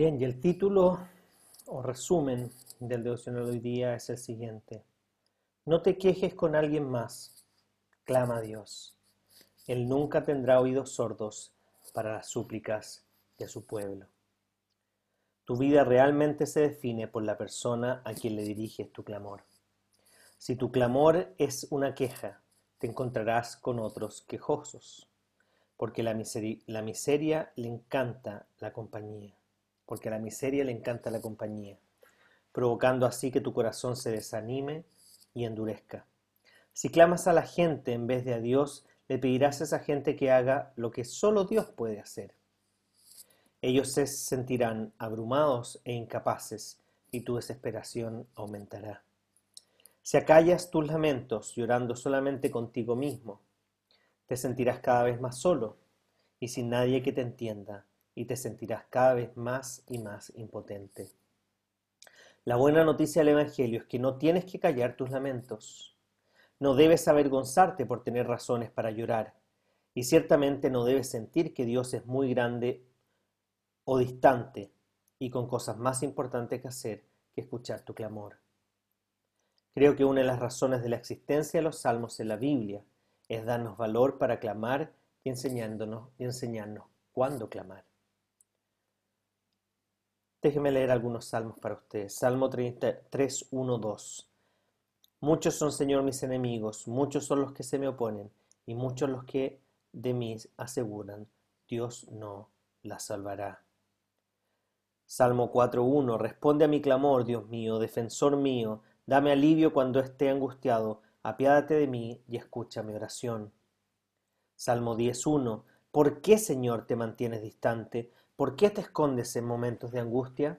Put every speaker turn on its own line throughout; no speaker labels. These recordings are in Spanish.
Bien, y el título o resumen del devocional de hoy día es el siguiente. No te quejes con alguien más, clama a Dios. Él nunca tendrá oídos sordos para las súplicas de su pueblo. Tu vida realmente se define por la persona a quien le diriges tu clamor. Si tu clamor es una queja, te encontrarás con otros quejosos, porque la, la miseria le encanta la compañía porque a la miseria le encanta la compañía, provocando así que tu corazón se desanime y endurezca. Si clamas a la gente en vez de a Dios, le pedirás a esa gente que haga lo que solo Dios puede hacer. Ellos se sentirán abrumados e incapaces y tu desesperación aumentará. Si acallas tus lamentos llorando solamente contigo mismo, te sentirás cada vez más solo y sin nadie que te entienda y te sentirás cada vez más y más impotente. La buena noticia del Evangelio es que no tienes que callar tus lamentos. No debes avergonzarte por tener razones para llorar. Y ciertamente no debes sentir que Dios es muy grande o distante y con cosas más importantes que hacer que escuchar tu clamor. Creo que una de las razones de la existencia de los salmos en la Biblia es darnos valor para clamar y enseñándonos y enseñarnos cuándo clamar. Déjeme leer algunos salmos para ustedes. Salmo 33, 1, 2. Muchos son, Señor, mis enemigos, muchos son los que se me oponen, y muchos los que de mí aseguran, Dios no la salvará. Salmo 4.1. Responde a mi clamor, Dios mío, defensor mío, dame alivio cuando esté angustiado, apiádate de mí y escucha mi oración. Salmo 10.1. ¿Por qué, Señor, te mantienes distante? ¿Por qué te escondes en momentos de angustia?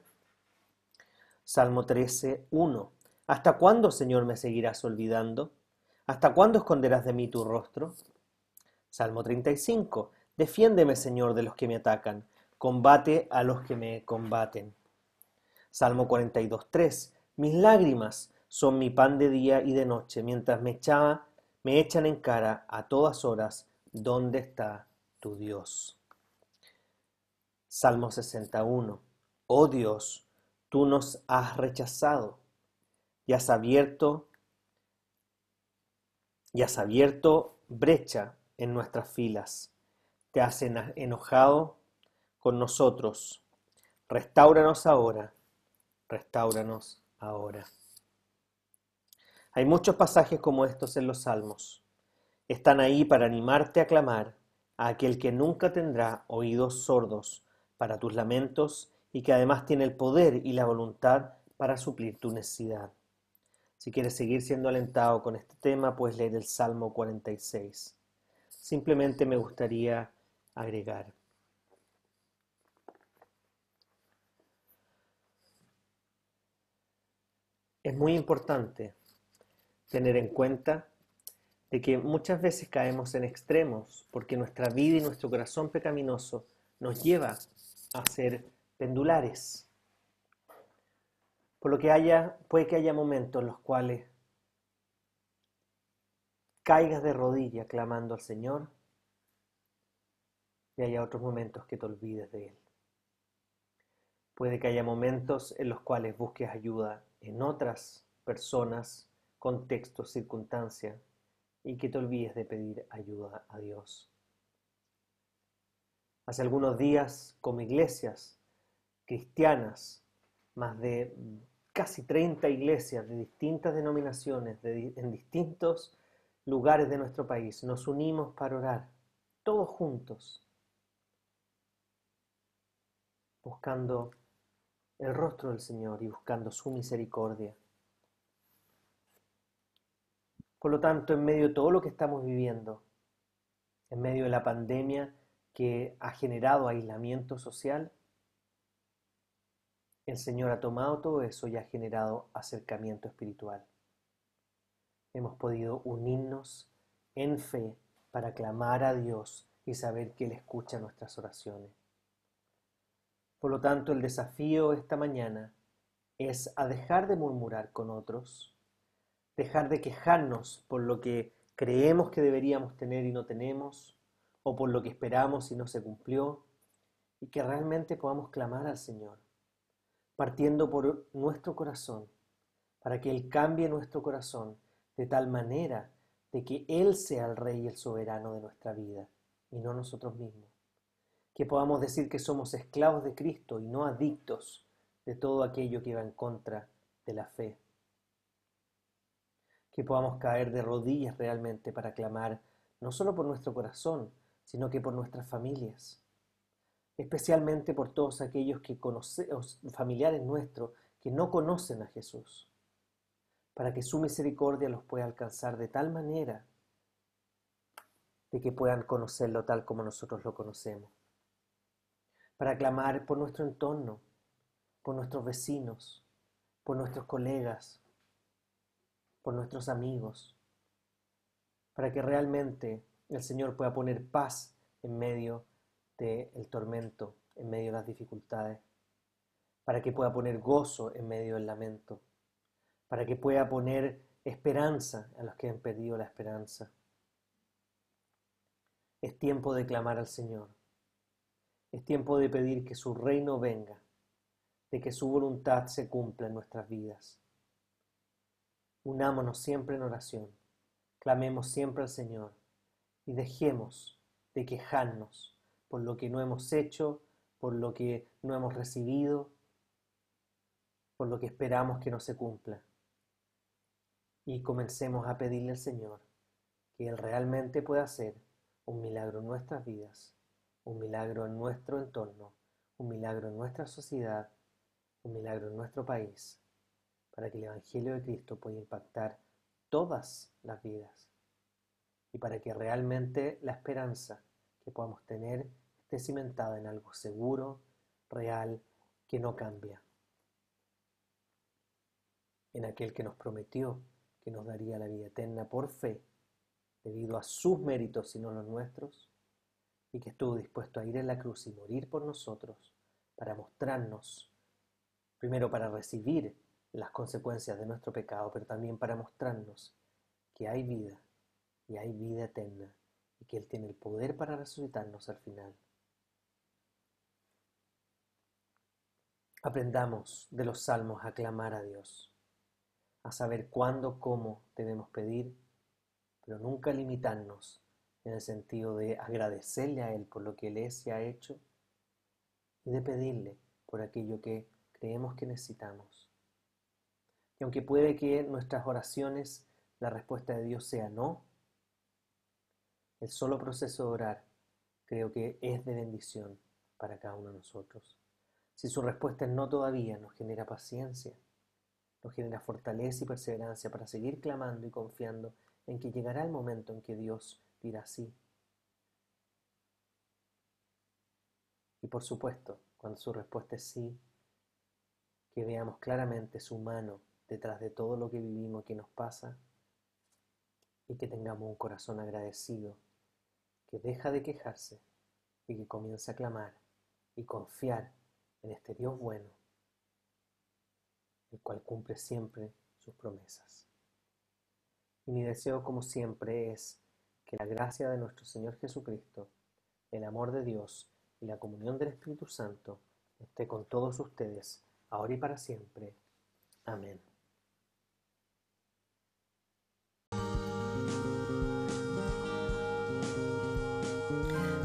Salmo 13, 1. ¿Hasta cuándo, Señor, me seguirás olvidando? ¿Hasta cuándo esconderás de mí tu rostro? Salmo 35. Defiéndeme, Señor, de los que me atacan. Combate a los que me combaten. Salmo 42, 3. Mis lágrimas son mi pan de día y de noche, mientras me, echaba, me echan en cara a todas horas, ¿dónde está tu Dios? Salmo 61. Oh Dios, tú nos has rechazado y has abierto y has abierto brecha en nuestras filas. Te has enojado con nosotros. Restáuranos ahora. Restáuranos ahora. Hay muchos pasajes como estos en los Salmos. Están ahí para animarte a clamar a aquel que nunca tendrá oídos sordos para tus lamentos y que además tiene el poder y la voluntad para suplir tu necesidad. Si quieres seguir siendo alentado con este tema, puedes leer el Salmo 46. Simplemente me gustaría agregar. Es muy importante tener en cuenta de que muchas veces caemos en extremos porque nuestra vida y nuestro corazón pecaminoso nos lleva a ser pendulares. Por lo que haya, puede que haya momentos en los cuales caigas de rodilla clamando al Señor y haya otros momentos que te olvides de Él. Puede que haya momentos en los cuales busques ayuda en otras personas, contextos, circunstancias y que te olvides de pedir ayuda a Dios. Hace algunos días, como iglesias cristianas, más de casi 30 iglesias de distintas denominaciones, en distintos lugares de nuestro país, nos unimos para orar, todos juntos, buscando el rostro del Señor y buscando su misericordia. Por lo tanto, en medio de todo lo que estamos viviendo, en medio de la pandemia que ha generado aislamiento social, el Señor ha tomado todo eso y ha generado acercamiento espiritual. Hemos podido unirnos en fe para clamar a Dios y saber que Él escucha nuestras oraciones. Por lo tanto, el desafío esta mañana es a dejar de murmurar con otros, dejar de quejarnos por lo que creemos que deberíamos tener y no tenemos, o por lo que esperamos y no se cumplió, y que realmente podamos clamar al Señor, partiendo por nuestro corazón, para que Él cambie nuestro corazón de tal manera de que Él sea el Rey y el soberano de nuestra vida, y no nosotros mismos. Que podamos decir que somos esclavos de Cristo y no adictos de todo aquello que va en contra de la fe. Que podamos caer de rodillas realmente para clamar no solo por nuestro corazón, sino que por nuestras familias, especialmente por todos aquellos que familiares nuestros que no conocen a Jesús, para que su misericordia los pueda alcanzar de tal manera de que puedan conocerlo tal como nosotros lo conocemos, para clamar por nuestro entorno, por nuestros vecinos, por nuestros colegas, por nuestros amigos, para que realmente el Señor pueda poner paz en medio del tormento, en medio de las dificultades, para que pueda poner gozo en medio del lamento, para que pueda poner esperanza a los que han perdido la esperanza. Es tiempo de clamar al Señor. Es tiempo de pedir que su reino venga de que su voluntad se cumpla en nuestras vidas. Unámonos siempre en oración, clamemos siempre al Señor y dejemos de quejarnos por lo que no hemos hecho, por lo que no hemos recibido, por lo que esperamos que no se cumpla. Y comencemos a pedirle al Señor que Él realmente pueda hacer un milagro en nuestras vidas, un milagro en nuestro entorno, un milagro en nuestra sociedad un milagro en nuestro país para que el Evangelio de Cristo pueda impactar todas las vidas y para que realmente la esperanza que podamos tener esté cimentada en algo seguro, real, que no cambia. En aquel que nos prometió que nos daría la vida eterna por fe, debido a sus méritos y no los nuestros, y que estuvo dispuesto a ir en la cruz y morir por nosotros para mostrarnos Primero para recibir las consecuencias de nuestro pecado, pero también para mostrarnos que hay vida y hay vida eterna y que Él tiene el poder para resucitarnos al final. Aprendamos de los salmos a clamar a Dios, a saber cuándo, cómo debemos pedir, pero nunca limitarnos en el sentido de agradecerle a Él por lo que Él es y ha hecho y de pedirle por aquello que creemos que necesitamos. Y aunque puede que en nuestras oraciones la respuesta de Dios sea no, el solo proceso de orar creo que es de bendición para cada uno de nosotros. Si su respuesta es no todavía, nos genera paciencia, nos genera fortaleza y perseverancia para seguir clamando y confiando en que llegará el momento en que Dios dirá sí. Y por supuesto, cuando su respuesta es sí, que veamos claramente su mano detrás de todo lo que vivimos que nos pasa y que tengamos un corazón agradecido que deja de quejarse y que comienza a clamar y confiar en este Dios bueno, el cual cumple siempre sus promesas. Y mi deseo, como siempre, es que la gracia de nuestro Señor Jesucristo, el amor de Dios y la comunión del Espíritu Santo esté con todos ustedes ahora y para siempre. Amén.